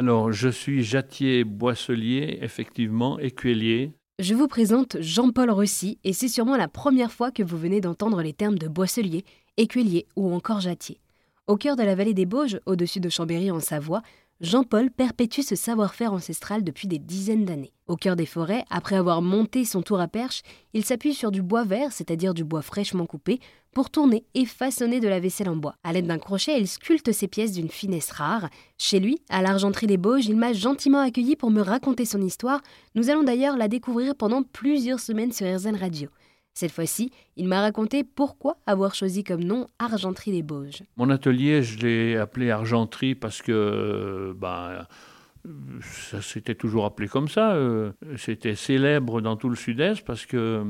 Alors, je suis jattier, boisselier, effectivement, écuelier. Je vous présente Jean-Paul Rossi et c'est sûrement la première fois que vous venez d'entendre les termes de boisselier, écuelier ou encore jattier. Au cœur de la vallée des Bauges, au-dessus de Chambéry en Savoie, Jean-Paul perpétue ce savoir-faire ancestral depuis des dizaines d'années. Au cœur des forêts, après avoir monté son tour à perche, il s'appuie sur du bois vert, c'est-à-dire du bois fraîchement coupé, pour tourner et façonner de la vaisselle en bois. À l'aide d'un crochet, il sculpte ses pièces d'une finesse rare. Chez lui, à l'Argenterie des Bauges, il m'a gentiment accueilli pour me raconter son histoire. Nous allons d'ailleurs la découvrir pendant plusieurs semaines sur RZN Radio. Cette fois-ci, il m'a raconté pourquoi avoir choisi comme nom Argenterie des Bauges. Mon atelier, je l'ai appelé Argenterie parce que ben, ça s'était toujours appelé comme ça. Euh, c'était célèbre dans tout le sud-est parce que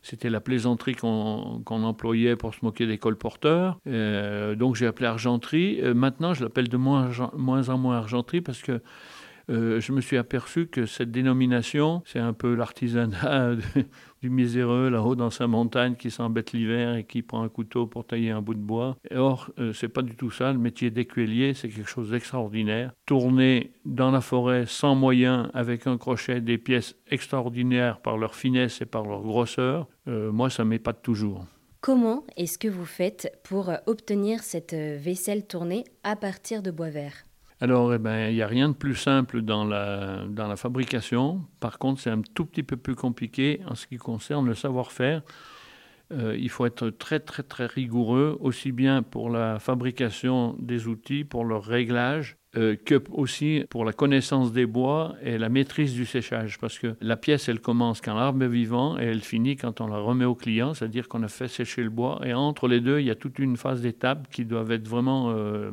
c'était la plaisanterie qu'on employait pour se moquer des colporteurs. Euh, donc j'ai appelé Argenterie. Euh, maintenant, je l'appelle de moins, moins en moins Argenterie parce que euh, je me suis aperçu que cette dénomination, c'est un peu l'artisanat du miséreux là-haut dans sa montagne qui s'embête l'hiver et qui prend un couteau pour tailler un bout de bois. or, euh, c'est pas du tout ça. Le métier d'écuelier, c'est quelque chose d'extraordinaire. Tourner dans la forêt sans moyens, avec un crochet, des pièces extraordinaires par leur finesse et par leur grosseur, euh, moi, ça m'épate toujours. Comment est-ce que vous faites pour obtenir cette vaisselle tournée à partir de bois vert? Alors, eh ben, il n'y a rien de plus simple dans la, dans la fabrication. Par contre, c'est un tout petit peu plus compliqué en ce qui concerne le savoir-faire. Euh, il faut être très très très rigoureux, aussi bien pour la fabrication des outils, pour leur réglage, euh, que aussi pour la connaissance des bois et la maîtrise du séchage. Parce que la pièce, elle commence quand l'arbre est vivant et elle finit quand on la remet au client, c'est-à-dire qu'on a fait sécher le bois. Et entre les deux, il y a toute une phase d'étapes qui doivent être vraiment euh,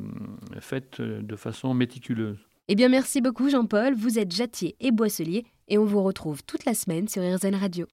faites de façon méticuleuse. Eh bien, merci beaucoup Jean-Paul. Vous êtes jattier et boisselier et on vous retrouve toute la semaine sur RZN Radio.